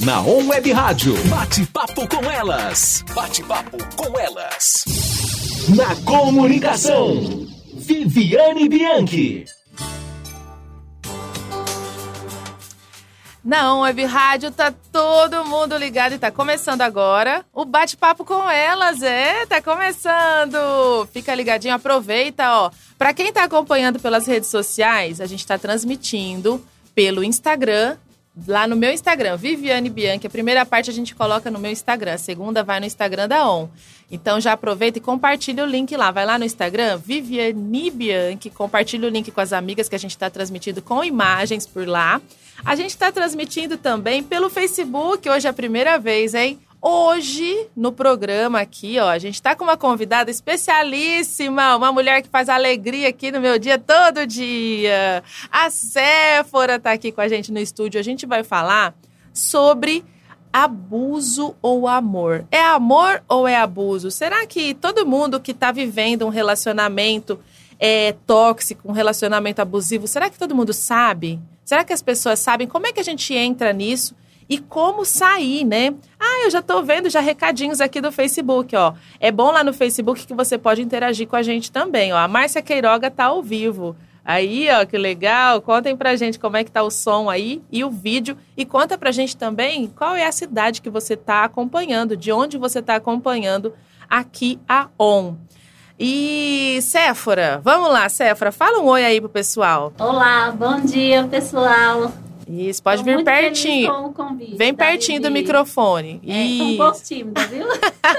Na On Web Rádio. Bate-papo com elas. Bate-papo com elas. Na comunicação. Viviane Bianchi. Na On Web Rádio tá todo mundo ligado e tá começando agora o bate-papo com elas, é, tá começando. Fica ligadinho, aproveita, ó. Para quem tá acompanhando pelas redes sociais, a gente tá transmitindo pelo Instagram, lá no meu Instagram, Viviane Bianchi. A primeira parte a gente coloca no meu Instagram, a segunda vai no Instagram da ON. Então já aproveita e compartilha o link lá. Vai lá no Instagram, Viviane Bianchi, compartilha o link com as amigas que a gente está transmitindo com imagens por lá. A gente está transmitindo também pelo Facebook, hoje é a primeira vez, hein? Hoje, no programa aqui, ó, a gente está com uma convidada especialíssima, uma mulher que faz alegria aqui no meu dia todo dia. A Séfora está aqui com a gente no estúdio. A gente vai falar sobre abuso ou amor. É amor ou é abuso? Será que todo mundo que está vivendo um relacionamento é, tóxico, um relacionamento abusivo, será que todo mundo sabe? Será que as pessoas sabem como é que a gente entra nisso? E como sair, né? Ah, eu já tô vendo já recadinhos aqui do Facebook, ó. É bom lá no Facebook que você pode interagir com a gente também, ó. A Márcia Queiroga tá ao vivo. Aí, ó, que legal. Contem pra gente como é que tá o som aí e o vídeo. E conta pra gente também qual é a cidade que você tá acompanhando, de onde você tá acompanhando aqui a ON. E Séfora, vamos lá, Séfora, fala um oi aí pro pessoal. Olá, bom dia, pessoal. Isso, pode Tô vir pertinho. Vem pertinho do microfone. É, Isso. um pouco tímida, viu?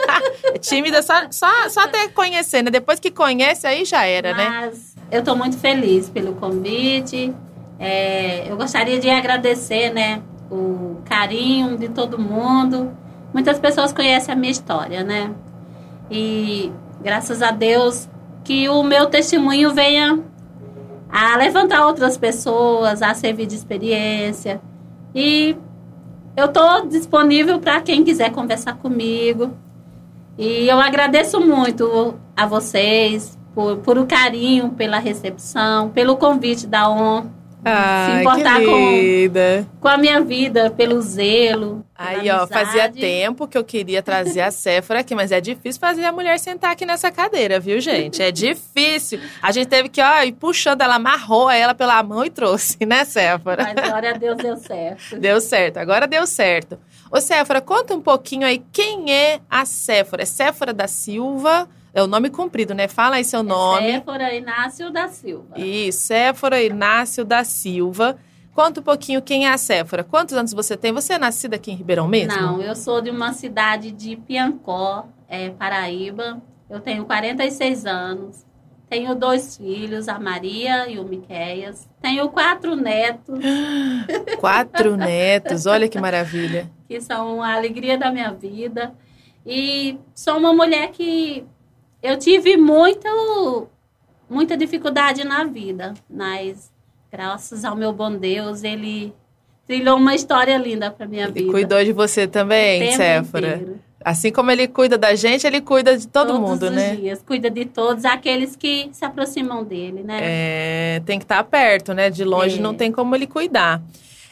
tímida só, só, só até conhecer, né? Depois que conhece, aí já era, Mas né? Mas eu estou muito feliz pelo convite. É, eu gostaria de agradecer, né? O carinho de todo mundo. Muitas pessoas conhecem a minha história, né? E graças a Deus que o meu testemunho venha a levantar outras pessoas, a servir de experiência. E eu estou disponível para quem quiser conversar comigo. E eu agradeço muito a vocês por, por o carinho, pela recepção, pelo convite da ON ah, se importar com, com a minha vida, pelo zelo. Aí, ó, fazia tempo que eu queria trazer a Séfora aqui, mas é difícil fazer a mulher sentar aqui nessa cadeira, viu, gente? É difícil. A gente teve que, ó, ir puxando, ela amarrou ela pela mão e trouxe, né, Séfora? Mas glória a Deus deu certo. Deu certo, agora deu certo. Ô, Séfora, conta um pouquinho aí quem é a Séfora. É Séfora da Silva é o nome comprido, né? Fala aí seu nome. Séfora Inácio da Silva. Isso, Séfora Inácio da Silva. Conta um pouquinho quem é a Séfora. Quantos anos você tem? Você é nascida aqui em Ribeirão mesmo? Não, eu sou de uma cidade de Piancó, é, Paraíba. Eu tenho 46 anos. Tenho dois filhos, a Maria e o Miqueias. Tenho quatro netos. Quatro netos, olha que maravilha. Que são a alegria da minha vida. E sou uma mulher que eu tive muito, muita dificuldade na vida, mas graças ao meu bom Deus, ele trilhou uma história linda para minha ele vida. Cuidou de você também, Séfora. Assim como ele cuida da gente, ele cuida de todo todos mundo, os né? Dias, cuida de todos aqueles que se aproximam dele, né? É, tem que estar perto, né? De longe é. não tem como ele cuidar.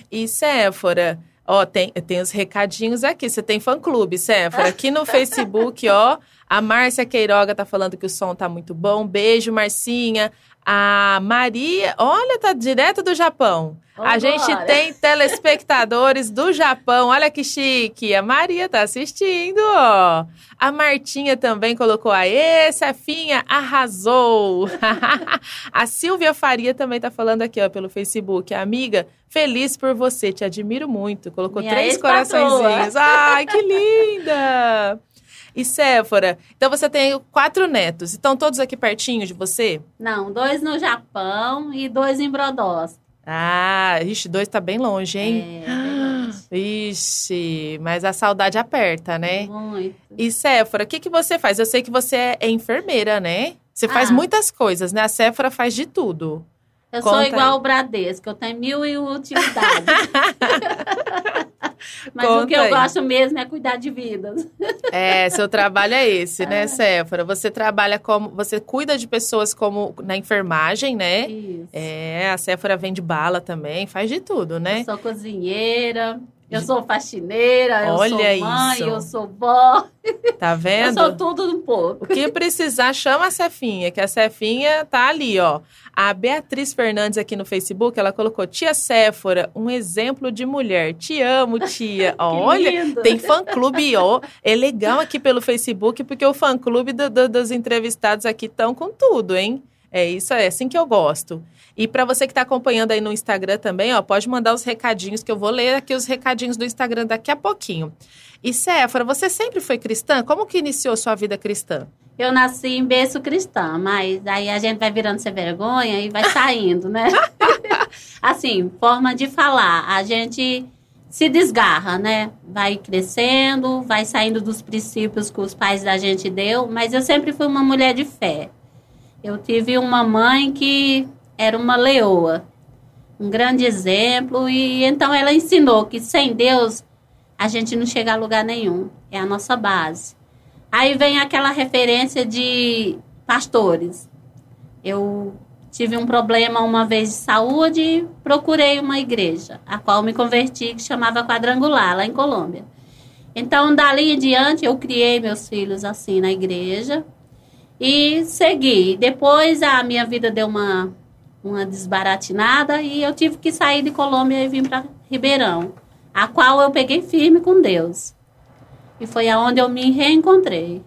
E Séfora, ó, tem, tem os recadinhos aqui. Você tem fã-clube, Séfora. Aqui no Facebook, ó, a Márcia Queiroga tá falando que o som tá muito bom. Beijo, Marcinha. A Maria, olha, tá direto do Japão. Vambora. A gente tem telespectadores do Japão, olha que chique. A Maria tá assistindo, ó. A Martinha também colocou aê, Cefinha, arrasou. a Silvia Faria também tá falando aqui, ó, pelo Facebook. Amiga, feliz por você, te admiro muito. Colocou Minha três coraçõezinhos. Ai, que linda! E Séfora, então você tem quatro netos. Estão todos aqui pertinho de você? Não, dois no Japão e dois em Brodós. Ah, ixi, dois tá bem longe, hein? É. Ixi, mas a saudade aperta, né? Muito. E Séfora, o que, que você faz? Eu sei que você é enfermeira, né? Você faz ah. muitas coisas, né? A Séfora faz de tudo. Eu Conta sou igual o Bradesco, eu tenho mil e utilidades. Mas Conta o que eu aí. gosto mesmo é cuidar de vidas. É, seu trabalho é esse, né, é. Séfora? Você trabalha como. Você cuida de pessoas como na enfermagem, né? Isso. É, a Séfora vende bala também, faz de tudo, né? Eu sou cozinheira. Eu sou faxineira, eu Olha sou mãe, isso. eu sou vó. Tá Eu vendo? sou tudo um pouco. O que precisar, chama a Cefinha, que a Cefinha tá ali, ó. A Beatriz Fernandes aqui no Facebook, ela colocou Tia Séfora, um exemplo de mulher. Te amo, tia. Olha, lindo. tem fã-clube, ó. É legal aqui pelo Facebook, porque o fã-clube do- do- dos entrevistados aqui estão com tudo, hein? É isso, é assim que eu gosto. E para você que está acompanhando aí no Instagram também, ó, pode mandar os recadinhos, que eu vou ler aqui os recadinhos do Instagram daqui a pouquinho. E Séfora, você sempre foi cristã? Como que iniciou sua vida cristã? Eu nasci em berço cristã, mas aí a gente vai virando sem vergonha e vai saindo, né? assim, forma de falar. A gente se desgarra, né? Vai crescendo, vai saindo dos princípios que os pais da gente deu, mas eu sempre fui uma mulher de fé. Eu tive uma mãe que era uma leoa, um grande exemplo, e então ela ensinou que sem Deus a gente não chega a lugar nenhum. É a nossa base. Aí vem aquela referência de pastores. Eu tive um problema uma vez de saúde e procurei uma igreja, a qual me converti, que chamava Quadrangular, lá em Colômbia. Então, dali em diante, eu criei meus filhos assim na igreja e segui. Depois, a minha vida deu uma, uma desbaratinada e eu tive que sair de Colômbia e vir para Ribeirão, a qual eu peguei firme com Deus. E foi aonde eu me reencontrei.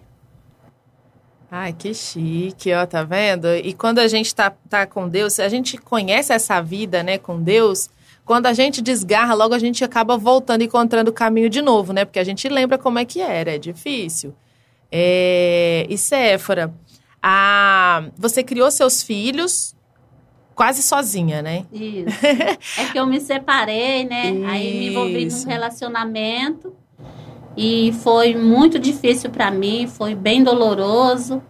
Ai, que chique, ó, tá vendo? E quando a gente tá, tá com Deus, a gente conhece essa vida, né, com Deus, quando a gente desgarra, logo a gente acaba voltando, encontrando o caminho de novo, né? Porque a gente lembra como é que era, é difícil. É... E Séfora, a... você criou seus filhos quase sozinha, né? Isso. é que eu me separei, né? Aí me envolvi Isso. num relacionamento e foi muito difícil para mim, foi bem doloroso.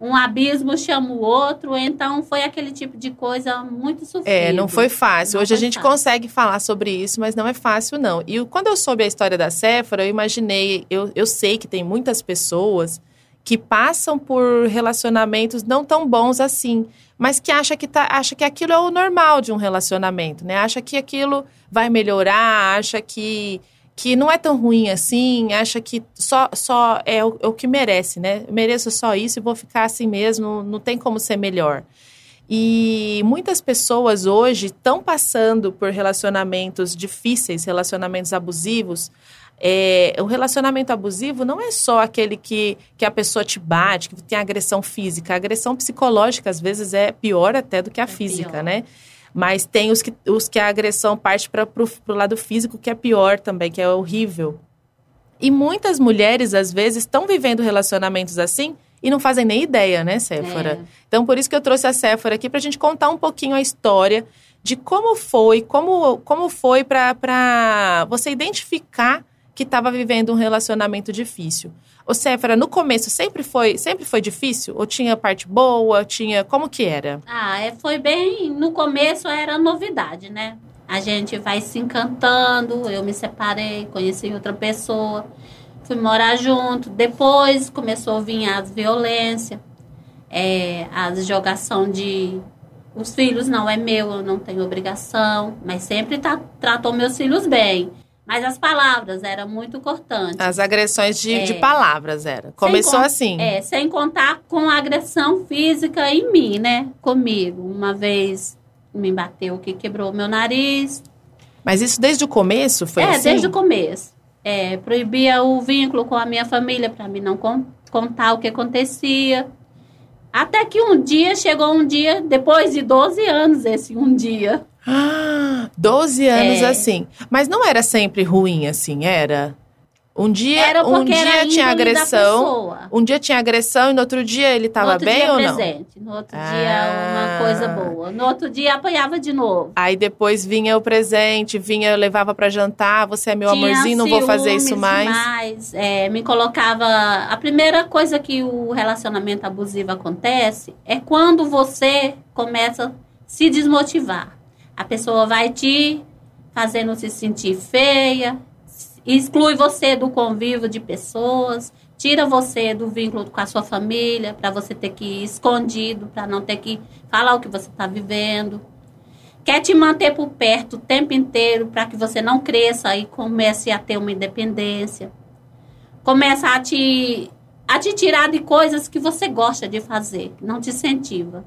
Um abismo chama o outro, então foi aquele tipo de coisa muito sofrida. É, não foi fácil. Não Hoje a foi gente fácil. consegue falar sobre isso, mas não é fácil, não. E quando eu soube a história da Séfora, eu imaginei, eu, eu sei que tem muitas pessoas que passam por relacionamentos não tão bons assim, mas que acha que, tá, acha que aquilo é o normal de um relacionamento, né? Acha que aquilo vai melhorar, acha que, que não é tão ruim assim, acha que só, só é o, é o que merece, né? Eu mereço só isso e vou ficar assim mesmo, não tem como ser melhor. E muitas pessoas hoje estão passando por relacionamentos difíceis, relacionamentos abusivos. É, o relacionamento abusivo não é só aquele que, que a pessoa te bate, que tem agressão física. A agressão psicológica, às vezes, é pior até do que a É física, pior. né? Mas tem os que, os que a agressão parte para o lado físico, que é pior também, que é horrível. E muitas mulheres, às vezes, estão vivendo relacionamentos assim e não fazem nem ideia, né, Séfora? É. Então, por isso que eu trouxe a Séfora aqui para a gente contar um pouquinho a história de como foi, como, como foi para você identificar que estava vivendo um relacionamento difícil. Ô, Séfora, no começo sempre foi, sempre foi difícil? Ou tinha parte boa? Tinha. Como que era? Ah, é, foi bem. No começo era novidade, né? A gente vai se encantando. Eu me separei, conheci outra pessoa, fui morar junto. Depois começou a vir as violências, é, a jogação de. Os filhos não é meu, eu não tenho obrigação, mas sempre tá, tratou meus filhos bem. Mas as palavras eram muito cortantes. As agressões de, É. de palavras era. Começou con- assim. É, sem contar com a agressão física em mim, né? Comigo. Uma vez me bateu que quebrou meu nariz. Mas isso desde o começo foi é, assim? desde o começo. É, proibia o vínculo com a minha família para mim não con- contar o que acontecia. Até que um dia, chegou um dia, depois de 12 anos, esse um dia. Ah, 12 anos É. assim. Mas não era sempre ruim assim, era? Um dia, Era um dia tinha agressão. Um dia tinha agressão e no outro dia ele estava bem dia ou não? presente, no outro Ah. dia uma coisa boa. No outro dia apanhava de novo. Aí depois vinha o presente, vinha, eu levava pra jantar, você é meu Tinha amorzinho, não vou fazer isso mais. demais, é, me colocava. A primeira coisa que o relacionamento abusivo acontece é quando você começa a se desmotivar. A pessoa vai te fazendo se sentir feia, exclui você do convívio de pessoas, tira você do vínculo com a sua família, para você ter que ir escondido, para não ter que falar o que você está vivendo. quer te manter por perto o tempo inteiro para que você não cresça e comece a ter uma independência. Começa a te, a te tirar de coisas que você gosta de fazer, não te incentiva.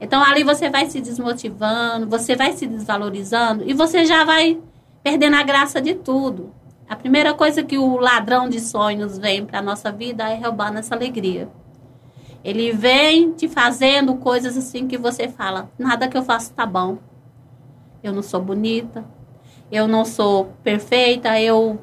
Então ali você vai se desmotivando, você vai se desvalorizando e você já vai perdendo a graça de tudo. A primeira coisa que o ladrão de sonhos vem para nossa vida é roubar nossa alegria. Ele vem te fazendo coisas assim que você fala: nada que eu faço tá bom. Eu não sou bonita, eu não sou perfeita, eu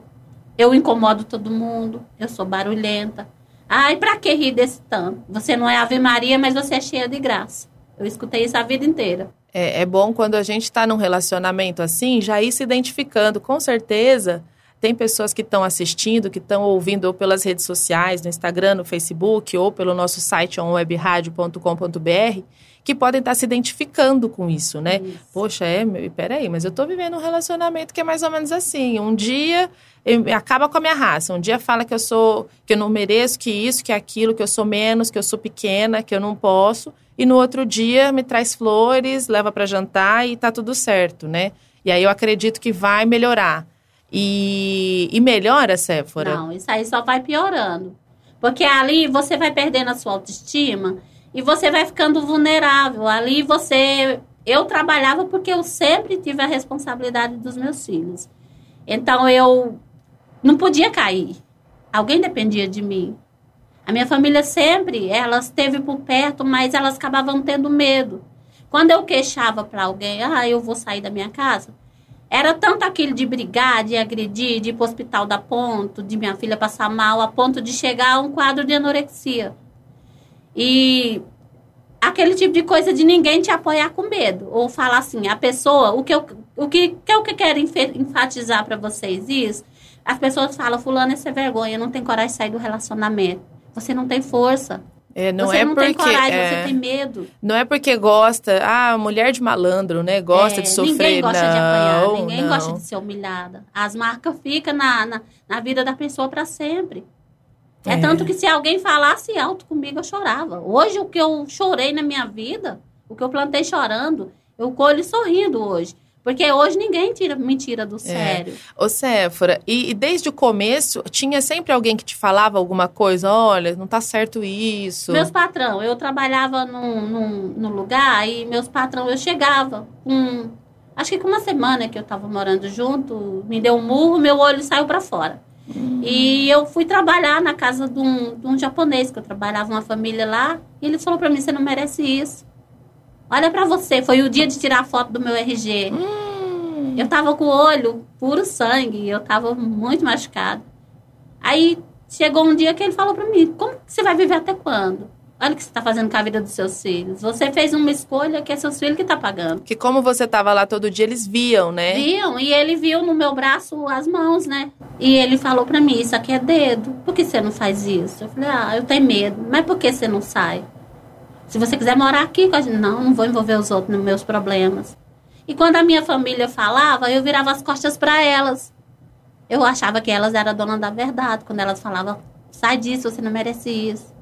eu incomodo todo mundo, eu sou barulhenta. Ai, para que rir desse tanto? Você não é Ave Maria, mas você é cheia de graça. Eu escutei isso a vida inteira. É, é bom quando a gente está num relacionamento assim, já ir se identificando. Com certeza, tem pessoas que estão assistindo, que estão ouvindo ou pelas redes sociais, no Instagram, no Facebook, ou pelo nosso site onwebradio.com.br, que podem estar se identificando com isso, né? Isso. Poxa, é, peraí, mas eu estou vivendo um relacionamento que é mais ou menos assim. Um dia eu, acaba com a minha raça, um dia fala que eu sou, que eu não mereço, que isso, que aquilo, que eu sou menos, que eu sou pequena, que eu não posso, e no outro dia me traz flores, leva para jantar e tá tudo certo, né? E aí eu acredito que vai melhorar. E, e melhora, Séfora? Não, isso aí só vai piorando. Porque ali você vai perdendo a sua autoestima e você vai ficando vulnerável. Ali você. Eu trabalhava porque eu sempre tive a responsabilidade dos meus filhos. Então eu não podia cair. Alguém dependia de mim. A minha família sempre, elas esteve por perto, mas elas acabavam tendo medo. Quando eu queixava para alguém, ah, eu vou sair da minha casa, era tanto aquilo de brigar, de agredir, de ir para o hospital da ponto, de minha filha passar mal, a ponto de chegar a um quadro de anorexia. E aquele tipo de coisa de ninguém te apoiar com medo. Ou falar assim, a pessoa, o que eu, o que, que eu quero enfatizar para vocês isso, as pessoas falam, fulano, essa é vergonha, não tem coragem de sair do relacionamento. Você não tem força. É, não você é não porque, tem coragem, é, você tem medo. Não é porque gosta, ah, mulher de malandro, né? Gosta É, de sofrer. Ninguém gosta não, de apanhar, ninguém não. gosta de ser humilhada. As marcas ficam na, na, na vida da pessoa para sempre. É. É. tanto que se alguém falasse alto comigo, eu chorava. Hoje, o que eu chorei na minha vida, o que eu plantei chorando, eu colho sorrindo hoje. Porque hoje ninguém tira, me tira do sério. Ô, Séfora, e, e desde o começo, tinha sempre alguém que te falava alguma coisa? Olha, não tá certo isso. Meus patrão, eu trabalhava num, num, num lugar e meus patrão, eu chegava com. Acho que com uma semana que eu tava morando junto, me deu um murro, meu olho saiu para fora. E eu fui trabalhar na casa de um, de um japonês, que eu trabalhava uma família lá, e ele falou para mim: você não merece isso. Olha para você, foi o dia de tirar a foto do meu RG. Hum, Eu tava com o olho puro sangue, eu tava muito machucada. Aí chegou um dia que ele falou pra mim: Como você vai viver até quando? Olha o que você tá fazendo com a vida dos seus filhos. Você fez uma escolha que é seus filhos que tá pagando. que como você tava lá todo dia, eles viam, né? Viam, e ele viu no meu braço as mãos, né? E ele falou pra mim: Isso aqui é dedo. Por que você não faz isso? Eu falei: Ah, eu tenho medo. Mas por que você não sai? Se você quiser morar aqui com a gente, não, não vou envolver os outros nos meus problemas. E quando a minha família falava, eu virava as costas para elas. Eu achava que elas eram donas da verdade. Quando elas falavam, sai disso, você não merece isso.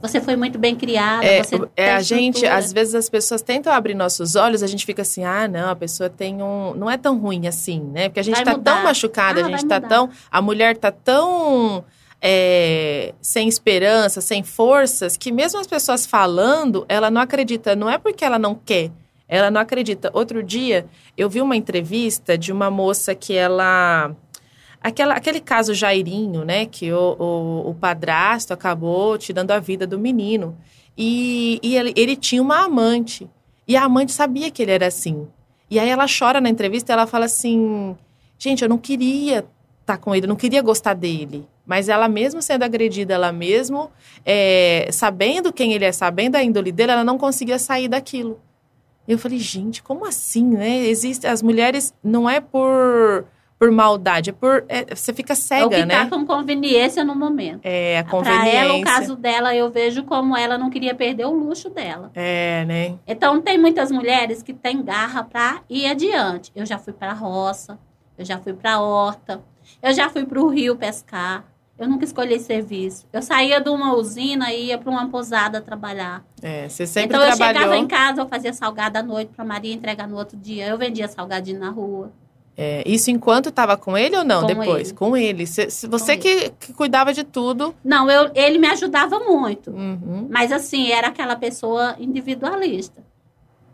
Você foi muito bem criada. É, você é a gente, estrutura." às vezes as pessoas tentam abrir nossos olhos, a gente fica assim, ah, não, a pessoa tem um. Não é tão ruim assim, né? Porque a gente Vai tá mudar. tão machucada, Ah, a gente tá mudar. tão. A mulher tá tão. é, sem esperança, sem forças, que mesmo as pessoas falando, ela não acredita. Não é porque ela não quer, ela não acredita. Outro dia, eu vi uma entrevista de uma moça que ela. Aquela, aquele caso Jairinho, né? Que o, o, o padrasto acabou tirando a vida do menino. E, e ele, ele tinha uma amante. E a amante sabia que ele era assim. E aí ela chora na entrevista ela fala assim: Gente, eu não queria estar com ele, eu não queria gostar dele. Mas ela, mesmo sendo agredida, ela mesmo, é, sabendo quem ele é, sabendo a índole dele, ela não conseguia sair daquilo. Eu falei, gente, como assim, né? Existe, as mulheres não é por, por maldade, é por. é, você fica É o cega, que né? tá com conveniência no momento. É, a Para conveniência. ela, o caso dela, eu vejo como ela não queria perder o luxo dela. É, né? Então, tem muitas mulheres que têm garra para ir adiante. Eu já fui para a roça, eu já fui para a horta, eu já fui para o rio pescar, Eu nunca escolhi serviço. Eu saía de uma usina e ia para uma posada trabalhar. É, você sempre então eu trabalhou. chegava em casa, eu fazia salgado à noite para Maria entregar no outro dia. Eu vendia salgadinho na rua. É, isso enquanto estava com ele ou não? Com depois? ele. Com ele. Cê- cê- você Com que, que cuidava de tudo. Não, eu, ele me ajudava muito. Uhum. Mas assim, era aquela pessoa individualista.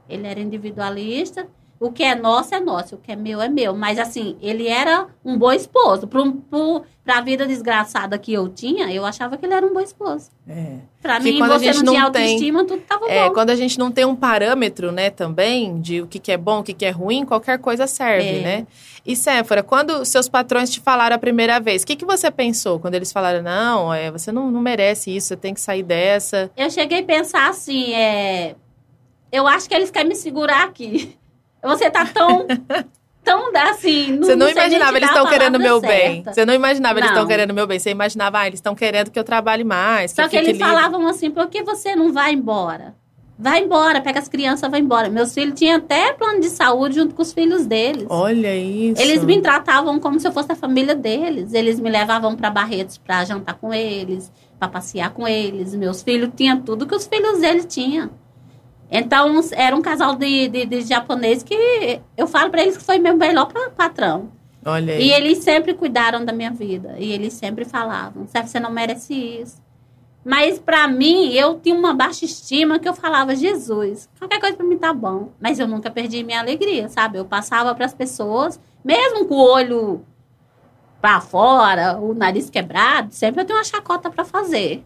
Ele era individualista. O que é nosso é nosso, o que é meu é meu. Mas assim, ele era um bom esposo. Para a vida desgraçada que eu tinha, eu achava que ele era um bom esposo. É. Para mim, quando a você gente não tinha não tem- autoestima, tudo tava É, bom. quando a gente não tem um parâmetro, né, também, de o que, que é bom, o que, que é ruim, qualquer coisa serve, É. né? E Séfora, quando seus patrões te falaram a primeira vez, o que, que você pensou quando eles falaram, não, é, você não, não merece isso, você tem que sair dessa? Eu cheguei a pensar assim, é... Eu acho que eles querem me segurar aqui. Você tá tão... tão assim... Não, você não, imaginava, eles estão querendo meu bem. certa. Você não imaginava, eles estão Não. querendo meu bem. Você imaginava, ah, eles estão querendo que eu trabalhe mais, que Só que fique eles livre. falavam assim, por que você não vai embora? Vai embora, pega as crianças, vai embora. Meus filhos tinham até plano de saúde junto com os filhos deles. Olha isso. Eles me tratavam como se eu fosse a família deles. Eles me levavam para Barretos para jantar com eles, para passear com eles. Meus filhos tinham tudo que os filhos deles tinham. Então, era um casal de, de, de japonês que eu falo para eles que foi meu melhor pa- patrão. Olha aí. E eles sempre cuidaram da minha vida. E eles sempre falavam: "Sérgio, você não merece isso. Mas pra mim, eu tinha uma baixa estima que eu falava: Jesus, qualquer coisa pra mim tá bom. Mas eu nunca perdi minha alegria, sabe? Eu passava pras pessoas, mesmo com o olho pra fora, o nariz quebrado, sempre eu tenho uma chacota pra fazer.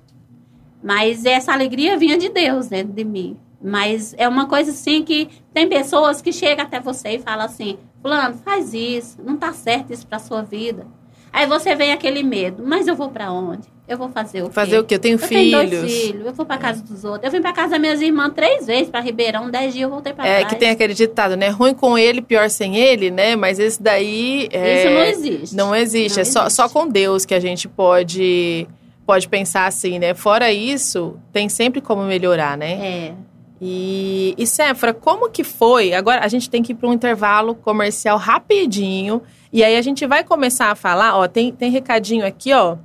Mas essa alegria vinha de Deus dentro de mim. Mas é uma coisa assim que tem pessoas que chegam até você e falam assim: Fulano, faz isso, não tá certo isso pra sua vida. Aí você vem aquele medo, mas eu vou pra onde? Eu vou fazer o quê? Fazer o quê? Eu tenho Eu tenho filhos. dois filhos, eu vou pra casa dos outros. Eu vim pra casa das minhas irmãs três vezes pra Ribeirão, dez dias eu voltei pra É, trás. que tem aquele ditado, né? Ruim com ele, pior sem ele, né? Mas esse daí. é, Isso não existe. Não existe. Não é só, existe. só com Deus que a gente pode, pode pensar assim, né? Fora isso, tem sempre como melhorar, né? É. E, e como que foi? Agora a gente tem que ir para um intervalo comercial rapidinho. E aí a gente vai começar a falar, ó, tem, tem recadinho aqui, ó.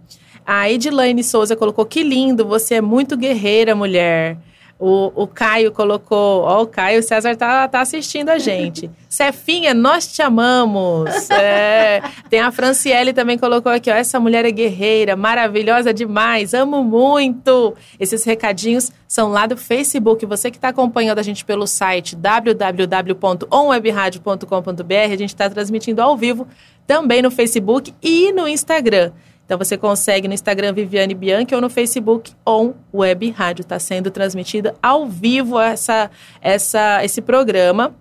A Edilane Souza colocou, que lindo, você é muito guerreira, mulher. O, o Caio colocou, ó, o Caio César tá, tá assistindo a gente. Cefinha, nós te amamos. É, tem a Franciele também colocou aqui, ó, essa mulher é guerreira, maravilhosa demais, amo muito. Esses recadinhos são lá do Facebook. Você que está acompanhando a gente pelo site www.onwebradio.com.br, a gente está transmitindo ao vivo também no Facebook e no Instagram. Então você consegue no Instagram Viviane Bianchi ou no Facebook On Web Rádio. Está sendo transmitido ao vivo essa, essa, esse programa.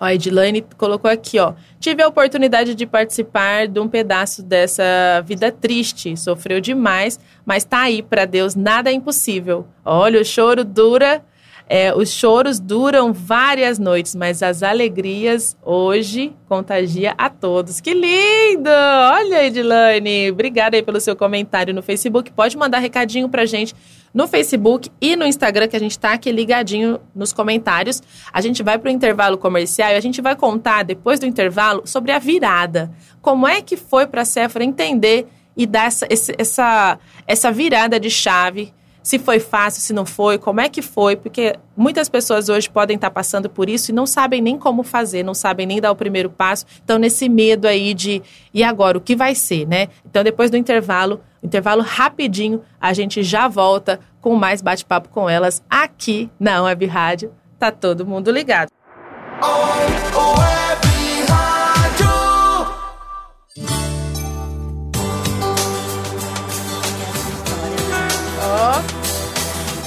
Ó, a Edilane colocou aqui, ó. Tive a oportunidade de participar de um pedaço dessa vida triste. Sofreu demais, mas tá aí para Deus, nada é impossível. Olha, o choro dura, é, os choros duram várias noites, mas as alegrias hoje contagia a todos. Que lindo! Olha, Edilane, obrigada aí pelo seu comentário no Facebook. Pode mandar recadinho pra gente no Facebook e no Instagram, que a gente está aqui ligadinho nos comentários. A gente vai para o intervalo comercial e a gente vai contar, depois do intervalo, sobre a virada. Como é que foi para a Sephora entender e dar essa, essa, essa virada de chave? Se foi fácil, se não foi, como é que foi? Porque muitas pessoas hoje podem estar passando por isso e não sabem nem como fazer, não sabem nem dar o primeiro passo. Então, nesse medo aí de, e agora, o que vai ser, né? Então, depois do intervalo, intervalo rapidinho, a gente já volta com mais bate-papo com elas aqui na Web Rádio. Tá todo mundo ligado.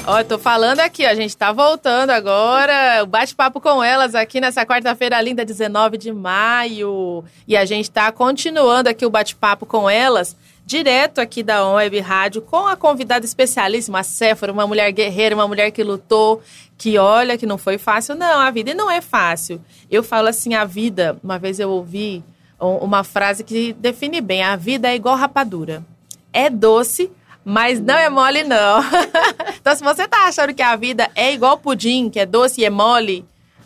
Ó, tô falando aqui, a gente tá voltando agora, o bate-papo com elas aqui nessa quarta-feira linda, 19 de maio. E a gente tá continuando aqui o bate-papo com elas, direto aqui da Web Rádio, com a convidada especialíssima, a Séfora, uma mulher guerreira, uma mulher que lutou, que olha que não foi fácil. Não, a vida não é fácil. Eu falo assim, a vida, uma vez eu ouvi um- uma frase que define bem, a vida é igual rapadura. É doce, mas não é mole, não. então, se você tá achando que a vida é igual pudim, que é doce e é mole,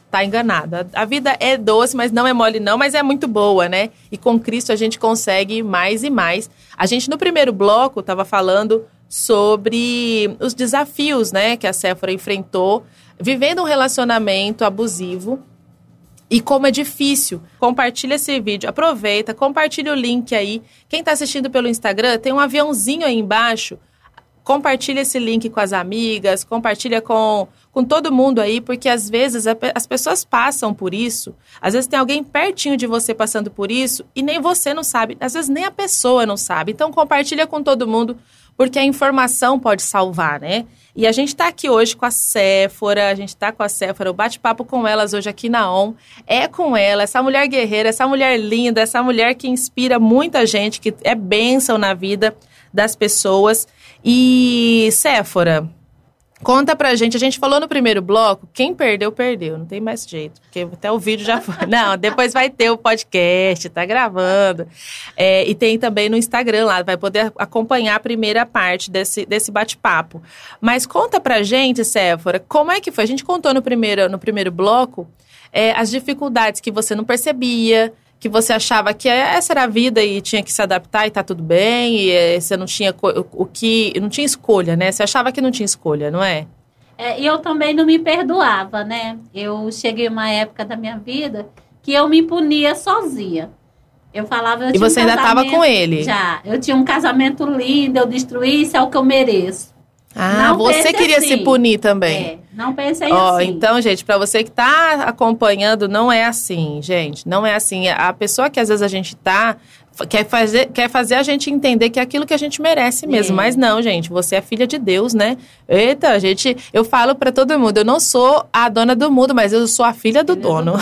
tá enganado. A, vida é doce, mas não é mole não, mas é muito boa, né? E com Cristo a gente consegue mais e mais. A gente no primeiro bloco estava falando sobre os desafios, né, que a Séfora enfrentou vivendo um relacionamento abusivo e como é difícil. Compartilha esse vídeo, aproveita, compartilha o link aí. Quem está assistindo pelo Instagram, tem um aviãozinho aí embaixo. Compartilha esse link com as amigas, compartilha com, com todo mundo aí, porque às vezes a, as pessoas passam por isso. Às vezes tem alguém pertinho de você passando por isso e nem você não sabe. Às vezes nem a pessoa não sabe. Então compartilha com todo mundo, porque a informação pode salvar, né? E a gente está aqui hoje com a Séfora, a gente está com a Séfora, o bate-papo com elas hoje aqui na ON é com ela, essa mulher guerreira, essa mulher linda, essa mulher que inspira muita gente, que é bênção na vida das pessoas. E Séfora, Conta pra gente, a gente falou no primeiro bloco, quem perdeu, perdeu, não tem mais jeito, porque até o vídeo já foi. Não, depois vai ter o podcast, tá gravando. É, e tem também no Instagram lá, vai poder acompanhar a primeira parte desse, desse bate-papo. Mas conta pra gente, Séfora, como é que foi? A gente contou no primeiro, no primeiro bloco é, as dificuldades que você não percebia, que você achava que essa era a vida e tinha que se adaptar e tá tudo bem, e eh, você não tinha o que. não tinha escolha, né? Você achava que não tinha escolha, não é? É, e eu também não me perdoava, né? Eu cheguei uma época da minha vida que eu me punia sozinha. Eu falava. Eu e você um ainda estava com ele? Já. Eu tinha um casamento lindo, eu destruí, isso é o que eu mereço. Ah, não você queria assim. se punir também. É, não pensei oh, assim. Então, gente, para você que está acompanhando, não é assim, gente. Não é assim. A pessoa que às vezes a gente tá quer fazer, quer fazer a gente entender que é aquilo que a gente merece mesmo. É. Mas não, gente, você é filha de Deus, né? Eita, a gente, eu falo para todo mundo, eu não sou a dona do mundo, mas eu sou a filha do dono. Do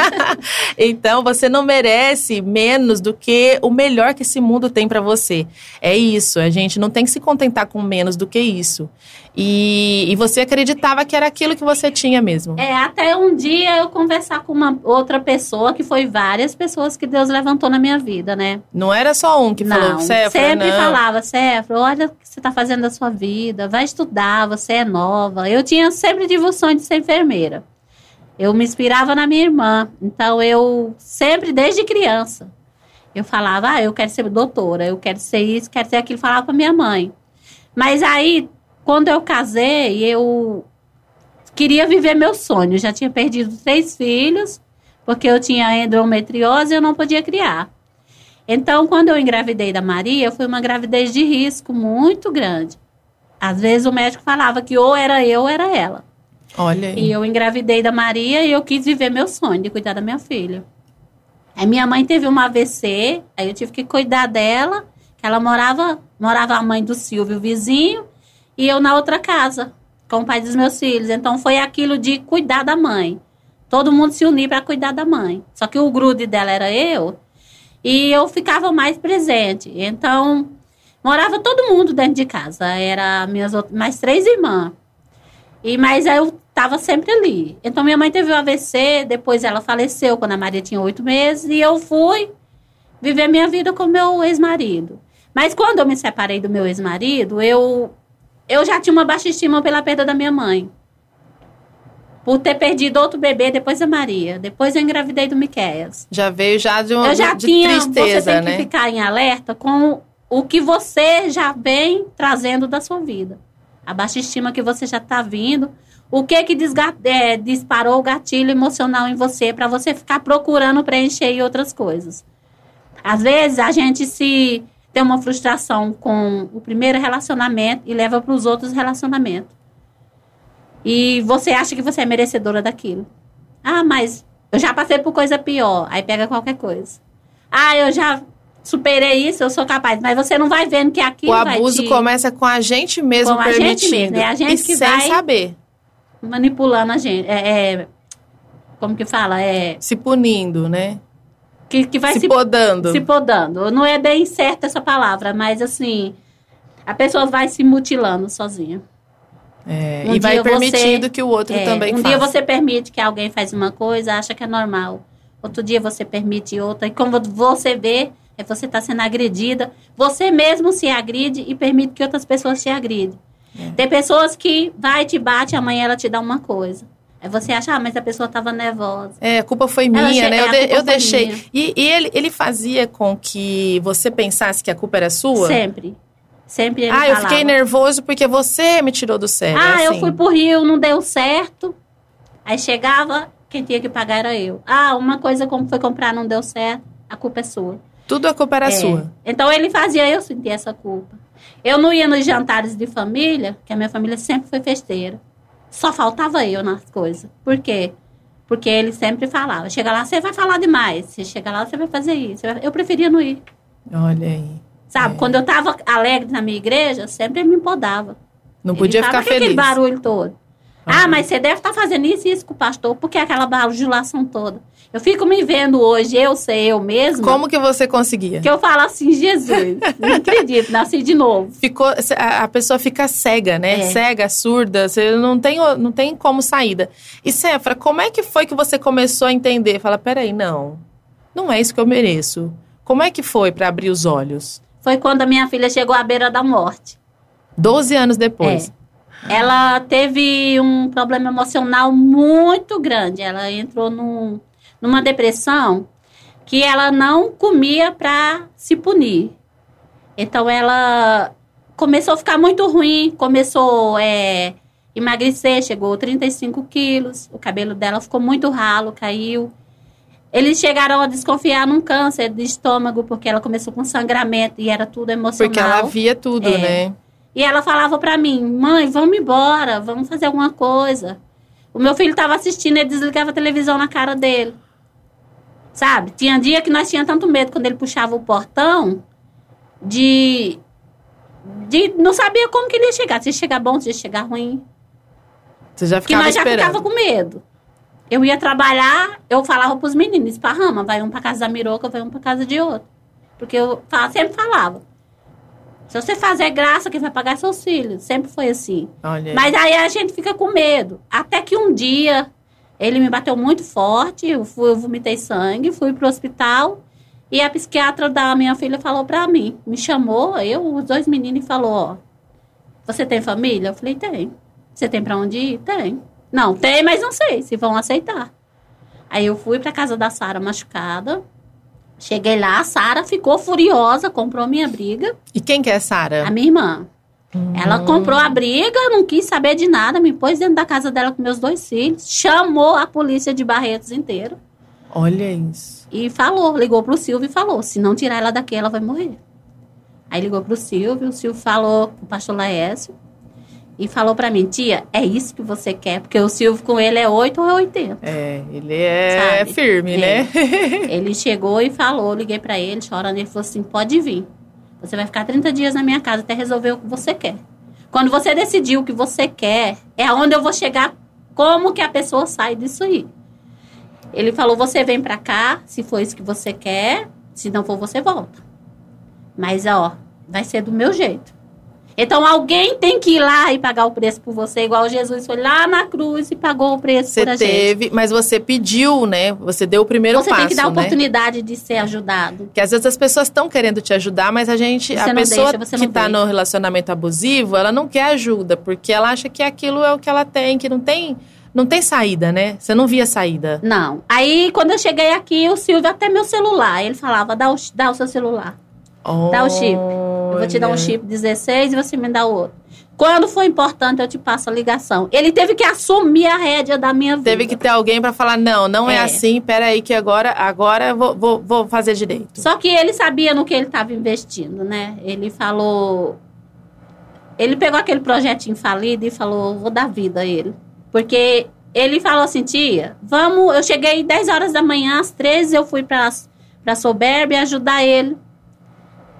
então, você não merece menos do que o melhor que esse mundo tem para você. É isso, a gente não tem que se contentar com menos do que isso. E, e você acreditava que era aquilo que você tinha mesmo. É, até um dia eu conversar com uma outra pessoa, que foi várias pessoas que Deus levantou na minha vida, né? Não era só um que não, falou, Cefra, sempre não. falava, Cefra, olha o que você está fazendo da sua vida, vai estudar, você é nova. Eu tinha sempre tive sonho de ser enfermeira. Eu me inspirava na minha irmã, então eu sempre, desde criança, eu falava, ah, eu quero ser doutora, eu quero ser isso, quero ser aquilo, falava para minha mãe. Mas aí quando eu casei, eu queria viver meu sonho. Eu já tinha perdido três filhos, porque eu tinha endometriose e eu não podia criar. Então, quando eu engravidei da Maria, foi uma gravidez de risco muito grande. Às vezes o médico falava que ou era eu ou era ela. Olha aí. E eu engravidei da Maria e eu quis viver meu sonho de cuidar da minha filha. Aí minha mãe teve uma AVC, aí eu tive que cuidar dela, que ela morava, morava a mãe do Silvio, vizinho, e eu na outra casa, com o pai dos meus filhos. Então foi aquilo de cuidar da mãe. Todo mundo se unir para cuidar da mãe. Só que o grude dela era eu, e eu ficava mais presente. Então, morava todo mundo dentro de casa. Era minhas mais três irmãs. E mas eu estava sempre ali. Então minha mãe teve o AVC, depois ela faleceu quando a Maria tinha oito meses e eu fui viver minha vida com meu ex-marido. Mas quando eu me separei do meu ex-marido, eu eu já tinha uma baixa estima pela perda da minha mãe. Por ter perdido outro bebê depois da Maria. Depois eu engravidei do Miqueias. Já veio já de uma Eu já de tinha, tristeza, você tem né? que ficar em alerta com o que você já vem trazendo da sua vida. A baixa estima que você já está vindo. O que que é, disparou o gatilho emocional em você para você ficar procurando preencher outras coisas. Às vezes a gente se tem uma frustração com o primeiro relacionamento e leva para os outros relacionamentos. E você acha que você é merecedora daquilo. Ah, mas eu já passei por coisa pior. Aí pega qualquer coisa. Ah, eu já superei isso, eu sou capaz. Mas você não vai vendo que aquilo O abuso te... começa com a gente mesmo com permitindo. a gente mesmo. É a gente e que sem vai saber. manipulando a gente. É, é, como que fala? É, Se punindo, né? que, que vai Se se, podando. se podando. Não é bem certa essa palavra, mas assim, a pessoa vai se mutilando sozinha. É, Um e vai dia você- permitindo que o outro É, também um faça. dia você permite que alguém faz uma coisa, acha que é normal. Outro dia você permite outra. E como você vê, é você está sendo agredida. Você mesmo se agride e permite que outras pessoas te agridem. É. Tem pessoas que vai te bate, amanhã ela te dá uma coisa. Aí você acha, ah, mas a pessoa estava nervosa. É, a culpa foi minha, né? é, Eu, a de- eu deixei. minha. E, e ele, ele fazia com que você pensasse que a culpa era sua? Sempre. Sempre ele ah, eu falava. fiquei nervoso porque você me tirou do sério. Ah, eu assim. fui pro Rio, não deu certo. Aí chegava, quem tinha que pagar era eu. Ah, uma coisa como foi comprar não deu certo, a culpa é sua. Tudo a culpa era É. sua. Então ele fazia eu sentir essa culpa. Eu não ia nos jantares de família, que a minha família sempre foi festeira. Só faltava eu nas coisas. Por quê? Porque ele sempre falava: chega lá, você vai falar demais. Você chega lá, você vai fazer isso. Eu preferia não ir. Olha aí. Sabe? É. Quando eu tava alegre na minha igreja, sempre ele me podava. Não podia ficar "Por que feliz. aquele barulho todo. Ah, mas você deve estar fazendo isso e isso com o pastor, porque aquela bajulação toda. Eu fico me vendo hoje, eu sei eu mesma, Como que você conseguia? que eu falo assim, Jesus, não acredito, nasci de novo. Ficou, a pessoa fica cega, né? É. Cega, surda, você não tem, não tem como saída. E Cefra, como é que foi que você começou a entender? Fala, peraí, não, não é isso que eu mereço. Como é que foi para abrir os olhos? Foi quando a minha filha chegou à beira da morte. Doze anos depois. Ela teve um problema emocional muito grande. Ela entrou num, numa depressão que ela não comia para se punir. Então ela começou a ficar muito ruim, começou a emagrecer, chegou a 35 quilos, o cabelo dela ficou muito ralo, caiu. Eles chegaram a desconfiar num câncer de estômago, porque ela começou com sangramento e era tudo emocional. Porque ela via tudo, É. né? E ela falava pra mim, mãe, vamos embora, vamos fazer alguma coisa. O meu filho tava assistindo, ele desligava a televisão na cara dele. Sabe? Tinha dia que nós tínhamos tanto medo quando ele puxava o portão de. de não sabia como que ele ia chegar. Se ia chegar bom, se ia chegar ruim. Você já Que ficava nós já esperando. ficava com medo. Eu ia trabalhar, eu falava pros meninos, esparrama, vai um pra casa da Miroca, vai um pra casa de outro. Porque eu fa- sempre falava. Se você fazer graça, quem vai pagar é seus filhos. Sempre foi assim. Olha. Mas aí a gente fica com medo. Até que um dia ele me bateu muito forte, eu, fui, eu vomitei sangue, fui pro hospital. E a psiquiatra da minha filha falou pra mim, me chamou, eu, os dois meninos, e falou: Ó, você tem família? Eu falei: Tem. Você tem pra onde ir? Tem. Não, tem, mas não sei se vão aceitar. Aí eu fui pra casa da Sara machucada. Cheguei lá, a Sara ficou furiosa, comprou minha briga. E quem que é Sara? A minha irmã. Ela comprou a briga, não quis saber de nada, me pôs dentro da casa dela com meus dois filhos, chamou a polícia de Barretos inteiro Olha isso. e falou, ligou pro Silvio e falou: se não tirar ela daqui, ela vai morrer. Aí ligou pro Silvio, o Silvio falou pro pastor Laércio e falou pra mim: tia, é isso que você quer? Porque o Silvio com ele é 8 ou é 80. É, ele é Sabe? firme, É. né? Ele chegou e falou, liguei pra ele, chorando, ele falou assim: pode vir. Você vai ficar 30 dias na minha casa até resolver o que você quer. Quando você decidir o que você quer, é aonde eu vou chegar, como que a pessoa sai disso aí. Ele falou: você vem pra cá, se for isso que você quer, se não for, você volta. Mas, ó, vai ser do meu jeito. Então, alguém tem que ir lá e pagar o preço por você, igual Jesus foi lá na cruz e pagou o preço Você por a gente. teve, mas você pediu, né? Você deu o primeiro Você passo, tem que dar a né? oportunidade de ser ajudado. Porque às vezes as pessoas estão querendo te ajudar, mas a gente, Você a pessoa deixa, você que tá deixa. no relacionamento abusivo, ela não quer ajuda, porque ela acha que aquilo é o que ela tem, que não tem, não tem saída, né? Você não via saída. Não. Aí, quando eu cheguei aqui, o Silvio até meu celular. Ele falava, dá o, dá o seu celular. Dá o chip. Eu vou te dar um chip 16 e você me dá o outro. Quando for importante, eu te passo a ligação. Ele teve que assumir a rédea da minha vida. Teve que ter alguém pra falar, não, não é, É. assim, peraí que agora, agora eu vou, vou, vou fazer direito. Só que ele sabia no que ele estava investindo, né? Ele falou. Ele pegou aquele projetinho falido e falou: vou dar vida a ele. Porque ele falou assim: tia, vamos. Eu cheguei 10 horas da manhã, às 13 eu fui para pra Soberbe ajudar ele.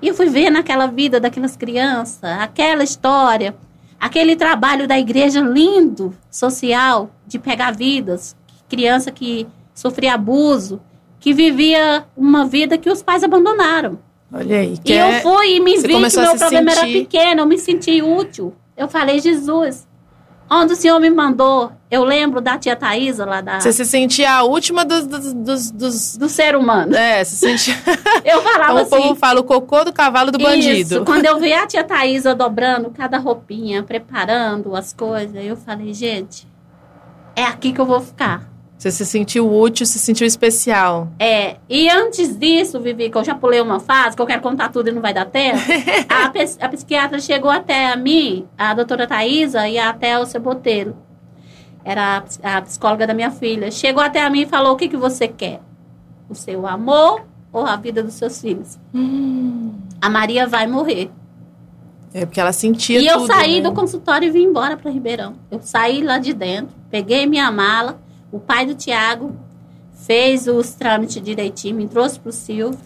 E eu fui ver naquela vida daquelas crianças, aquela história, aquele trabalho da igreja lindo, social, de pegar vidas. Criança que sofria abuso, que vivia uma vida que os pais abandonaram. Olha aí. E que eu é- fui e me você vi que meu problema era sentir- pequeno, eu me senti útil. Eu falei, Jesus, onde o Senhor me mandou? Eu lembro da tia Thaisa, lá da, Você se sentia a última dos. dos, dos, dos- do ser humano. é, se sentia. Eu falava Como o assim. povo fala, o cocô do cavalo do bandido. Isso, quando eu vi a tia Thaisa dobrando cada roupinha, preparando as coisas, eu falei, gente, é aqui que eu vou ficar. Você se sentiu útil, se sentiu especial. É, e antes disso, Vivi, que eu já pulei uma fase, que eu quero contar tudo e não vai dar tempo, a, a psiquiatra chegou até a mim, a doutora Thaisa e até o Ceboteiro. Era a ps- a psicóloga da minha filha. Chegou até a mim e falou: o que, que você quer? O seu amor ou a vida dos seus filhos? A Maria vai morrer. É porque ela sentia E eu tudo, saí né? do consultório e vim embora para Ribeirão. Eu saí lá de dentro, peguei minha mala, o pai do Tiago fez os trâmites direitinho, me trouxe pro Silvio.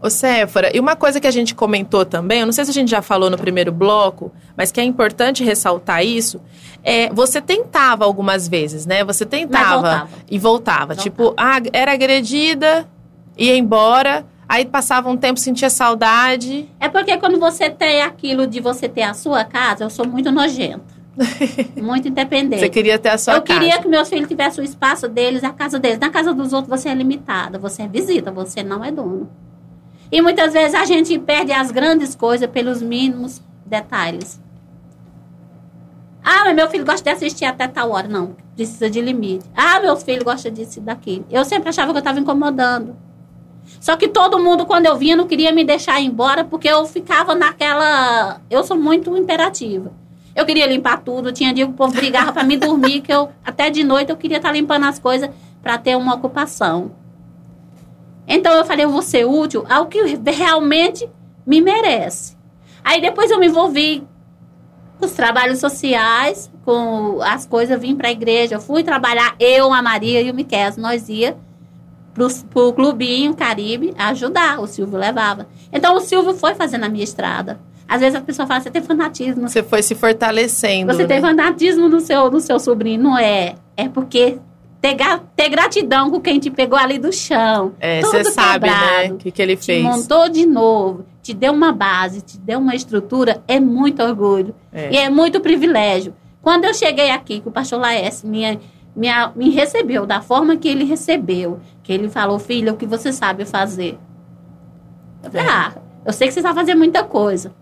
Ô, Séfora, e uma coisa que a gente comentou também, eu não sei se a gente já falou no primeiro bloco, mas que é importante ressaltar isso, é você tentava algumas vezes, né? Você tentava voltava. e voltava. Voltava. Tipo, ah, era agredida, ia embora, aí passava um tempo, sentia saudade. É porque quando você tem aquilo de você ter a sua casa, eu sou muito nojenta. muito independente. Você queria ter a sua eu casa. queria que meus filhos tivessem o espaço deles, a casa deles. Na casa dos outros você é limitada, você é visita, você não é dono. E muitas vezes a gente perde as grandes coisas pelos mínimos detalhes. Ah, meu filho gosta de assistir até tal hora. Não, precisa de limite. Ah, meu filho gosta disso e daquilo. Eu sempre achava que eu estava incomodando. Só que todo mundo, quando eu vinha, não queria me deixar embora, porque eu ficava naquela. Eu sou muito imperativa. Eu queria limpar tudo, tinha dia que o povo brigava para me dormir, que eu até de noite eu queria estar limpando as coisas para ter uma ocupação. Então eu falei, eu vou ser útil ao que realmente me merece. Aí depois eu me envolvi com os trabalhos sociais, com as coisas, vim para a igreja, fui trabalhar, eu, a Maria e o Miquel, nós ia pro, pro clubinho Caribe ajudar, o Silvio levava. Então o Silvio foi fazendo a minha estrada. Às vezes a pessoa fala, você tem fanatismo, Você foi se fortalecendo. você né? tem fanatismo no seu, no seu sobrinho. Não é. É porque ter, ter gratidão com quem te pegou ali do chão. É, tudo você sabe, né? O que, que ele Te fez. montou de novo, te deu uma base, te deu uma estrutura. É muito orgulho. É. E é muito privilégio. Quando eu cheguei aqui, que o pastor Laércio me, me, me recebeu da forma que ele recebeu, que ele falou, filha, o que você sabe fazer? Eu falei, É. ah, eu sei que você sabe fazer muita coisa.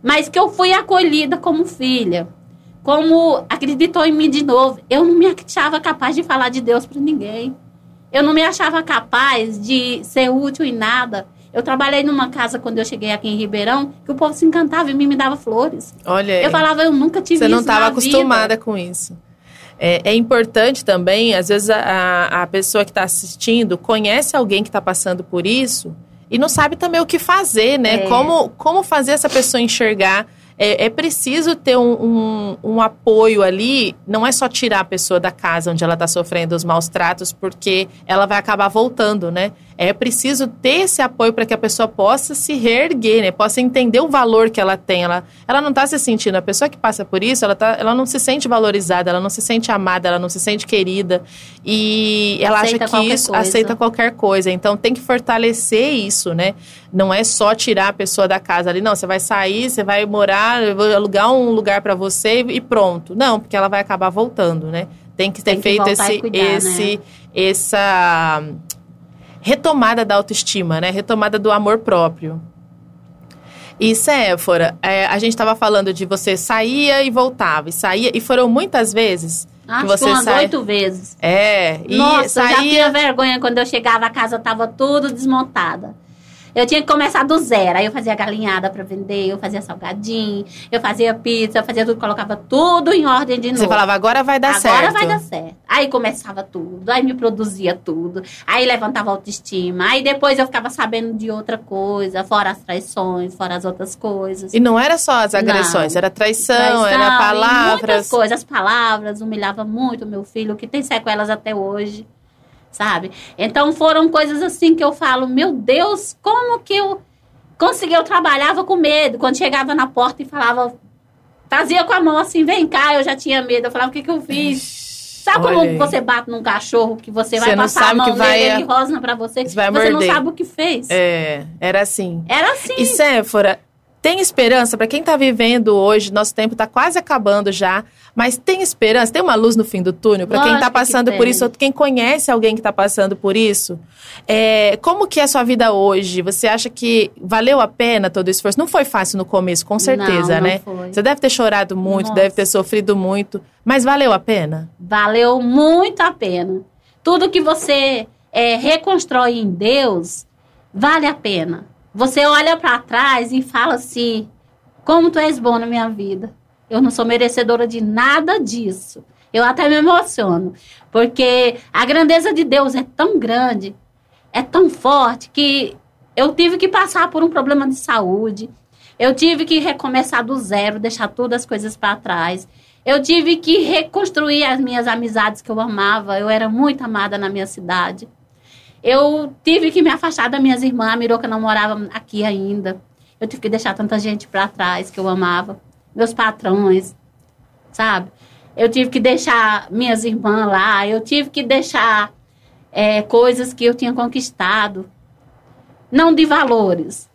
Mas que eu fui acolhida como filha. Como acreditou em mim de novo. Eu não me achava capaz de falar de Deus para ninguém. Eu não me achava capaz de ser útil em nada. Eu trabalhei numa casa quando eu cheguei aqui em Ribeirão, que o povo se encantava e me dava flores. Olha aí. Eu falava, eu nunca tive Você não isso na estava vida. acostumada com isso. É, é importante também, às vezes, a, a pessoa que está assistindo conhece alguém que está passando por isso e não sabe também o que fazer, né? É. Como, como fazer essa pessoa enxergar. É, é preciso ter um, um, um apoio ali, não é só tirar a pessoa da casa onde ela está sofrendo os maus tratos, porque ela vai acabar voltando, né? É preciso ter esse apoio para que a pessoa possa se reerguer, né? Possa entender o valor que ela tem. Ela, ela não está se sentindo. A pessoa que passa por isso, ela, tá, ela não se sente valorizada, ela não se sente amada, ela não se sente querida. E ela Aceita acha que isso coisa. aceita qualquer coisa. Então tem que fortalecer isso, né? Não é só tirar a pessoa da casa ali. Não, você vai sair, você vai morar, eu vou alugar um lugar para você e pronto. Não, porque ela vai acabar voltando, né? Tem que ter Tem que feito esse, cuidar, esse, né? essa retomada da autoestima, né? Retomada do amor próprio. E Séfora, é, a gente estava falando de você saía e voltava, e saía, e foram muitas vezes Acho que você que umas sai- oito vezes. É, e Nossa, eu já tinha saía. vergonha quando eu chegava, a casa tava tudo desmontada. Eu tinha que começar do zero. Aí eu fazia galinhada para vender, eu fazia salgadinho, eu fazia pizza, eu fazia tudo, colocava tudo em ordem de novo. Você falava, agora vai dar Agora certo. vai dar certo. Aí começava tudo, aí me produzia tudo, aí levantava autoestima, aí depois eu ficava sabendo de outra coisa, fora as traições, fora as outras coisas. E não era só as agressões, Não. era traição, Traição, era palavras. Muitas coisas, as palavras, humilhava muito o meu filho, que tem sequelas até hoje, sabe? Então foram coisas assim que eu falo, meu Deus, como que eu consegui? Eu trabalhava com medo, quando chegava na porta e falava, fazia com a mão assim, vem cá, eu já tinha medo, eu falava, o que que eu fiz? Sabe Olha como aí. você bate num cachorro que você vai Você passar a mão que vai- nele, ele rosna pra você, Você você não sabe o que fez. É, era assim. Era assim. E Séfora, Tem esperança para quem está vivendo hoje, nosso tempo está quase acabando já, mas tem esperança, tem uma luz no fim do túnel para quem está passando por isso, quem conhece alguém que está passando por isso. É, como que é a sua vida hoje? Você acha que valeu a pena todo o esforço? Não foi fácil no começo, com certeza, não, não né? Foi. Você deve ter chorado muito, Nossa. deve ter sofrido muito, mas valeu a pena? Valeu muito a pena. Tudo que você é, reconstrói em Deus vale a pena. Você olha para trás e fala assim: como tu és bom na minha vida. Eu não sou merecedora de nada disso. Eu até me emociono, porque a grandeza de Deus é tão grande, é tão forte, que eu tive que passar por um problema de saúde. Eu tive que recomeçar do zero, deixar todas as coisas para trás. Eu tive que reconstruir as minhas amizades que eu amava. Eu era muito amada na minha cidade. Eu tive que me afastar das minhas irmãs. A Miroca não morava aqui ainda. Eu tive que deixar tanta gente para trás que eu amava. Meus patrões, sabe? Eu tive que deixar minhas irmãs lá. Eu tive que deixar é, coisas que eu tinha conquistado. Não de valores.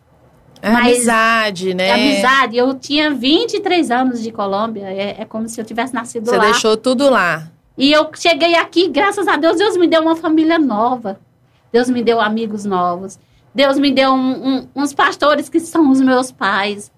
É mas amizade, né? Amizade. Eu tinha 23 anos de Colômbia. É, é como se eu tivesse nascido Você lá. Você deixou tudo lá. E eu cheguei aqui, graças a Deus, Deus me deu uma família nova. Deus me deu amigos novos. Deus me deu um, um, uns pastores que são os meus pais,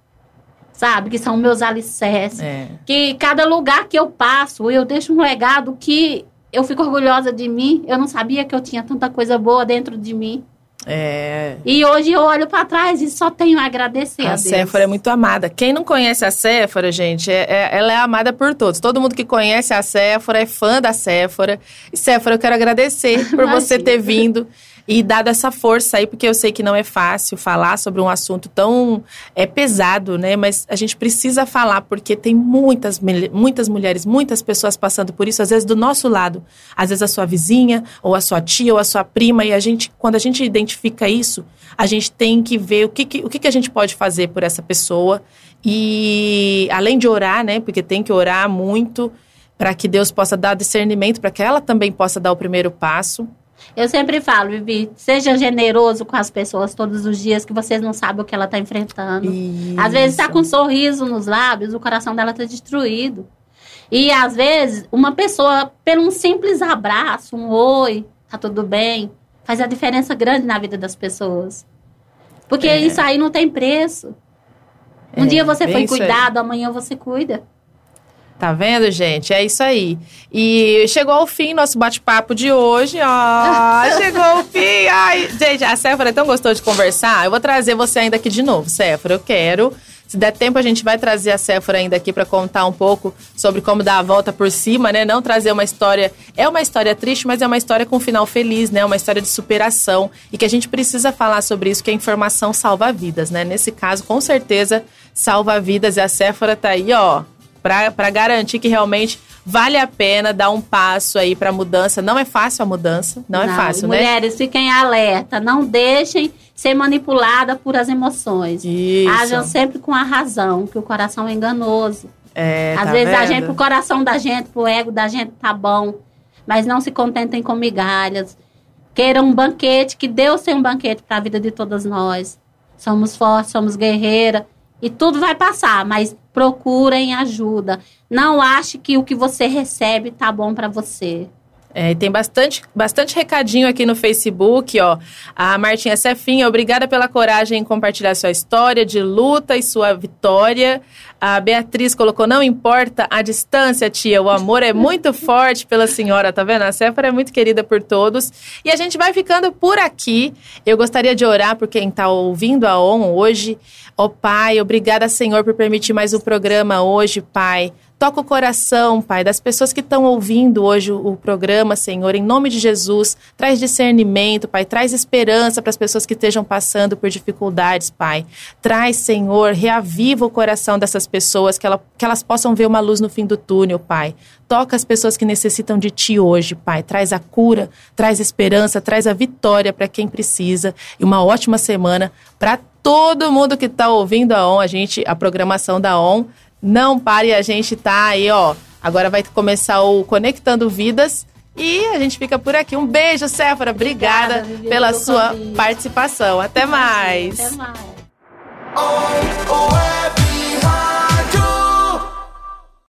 sabe? Que são meus alicerces. É. Que cada lugar que eu passo, eu deixo um legado que eu fico orgulhosa de mim. Eu não sabia que eu tinha tanta coisa boa dentro de mim. É. E hoje eu olho para trás e só tenho a agradecer a, a. Séfora é muito amada. Quem não conhece a Séfora, gente, é, é, ela é amada por todos. Todo mundo que conhece a Séfora é fã da Séfora. E Séfora, eu quero agradecer por você ter vindo e dado essa força aí, porque eu sei que não é fácil falar sobre um assunto tão é, pesado, né? Mas a gente precisa falar, porque tem muitas, muitas mulheres, muitas pessoas passando por isso, às vezes do nosso lado. Às vezes a sua vizinha, ou a sua tia, ou a sua prima, e a gente, quando a gente identifica isso, a gente tem que ver o que, que o que, que a gente pode fazer por essa pessoa. E além de orar, né? Porque tem que orar muito para que Deus possa dar discernimento, para que ela também possa dar o primeiro passo. Eu sempre falo, Vivi, seja generoso com as pessoas todos os dias, que vocês não sabem o que ela está enfrentando. Isso. Às vezes está com um sorriso nos lábios, o coração dela está destruído. E às vezes, uma pessoa, pelo um simples abraço, um oi, tá tudo bem, faz a diferença grande na vida das pessoas. Porque é. isso aí não tem preço. Um é, dia você foi cuidado, amanhã você cuida. Tá vendo, gente? É isso aí. E chegou ao fim nosso bate-papo de hoje. Ó, chegou ao fim. Ai, gente, a Séfora é tão gostou de conversar. Eu vou trazer você ainda aqui de novo, Séfora. Eu quero. Se der tempo, a gente vai trazer a Séfora ainda aqui para contar um pouco sobre como dar a volta por cima, né? Não trazer uma história. É uma história triste, mas é uma história com um final feliz, né? Uma história de superação. E que a gente precisa falar sobre isso, que a informação salva vidas, né? Nesse caso, com certeza, salva vidas. E a Séfora tá aí, ó para garantir que realmente vale a pena dar um passo aí para mudança. Não é fácil a mudança, não, é não é fácil, mulheres, né? Mulheres, fiquem alerta, não deixem ser manipulada por as emoções. Isso. Ajam sempre com a razão, que o coração é enganoso. É, Às tá vezes vendo? a gente, pro coração da gente, pro ego da gente tá bom, mas não se contentem com migalhas. Queiram um banquete, que Deus tem um banquete para a vida de todas nós. Somos fortes, somos guerreiras e tudo vai passar, mas procurem ajuda. Não ache que o que você recebe tá bom para você. É, tem bastante, bastante recadinho aqui no Facebook, ó. A Martinha Cefinha, obrigada pela coragem em compartilhar sua história de luta e sua vitória. A Beatriz colocou, não importa a distância, tia, o amor é muito forte pela senhora, tá vendo? A Séfora é muito querida por todos. E a gente vai ficando por aqui. Eu gostaria de orar por quem tá ouvindo a ON hoje. Ó oh, Pai, obrigada, Senhor, por permitir mais um programa hoje, Pai. Toca o coração, Pai, das pessoas que estão ouvindo hoje o, programa, Senhor, em nome de Jesus. Traz discernimento, Pai. Traz esperança para as pessoas que estejam passando por dificuldades, Pai. Traz, Senhor, reaviva o coração dessas pessoas, que, ela, que elas possam ver uma luz no fim do túnel, Pai. Toca as pessoas que necessitam de Ti hoje, Pai. Traz a cura, traz esperança, traz a vitória para quem precisa. E uma ótima semana para todo mundo que está ouvindo a ON, a gente, a programação da ON não pare, a gente tá aí, ó. Agora vai começar o Conectando Vidas. E a gente fica por aqui. Um beijo, Séfora. Obrigada, Obrigada pela sua convite. participação. Até mais. Até mais.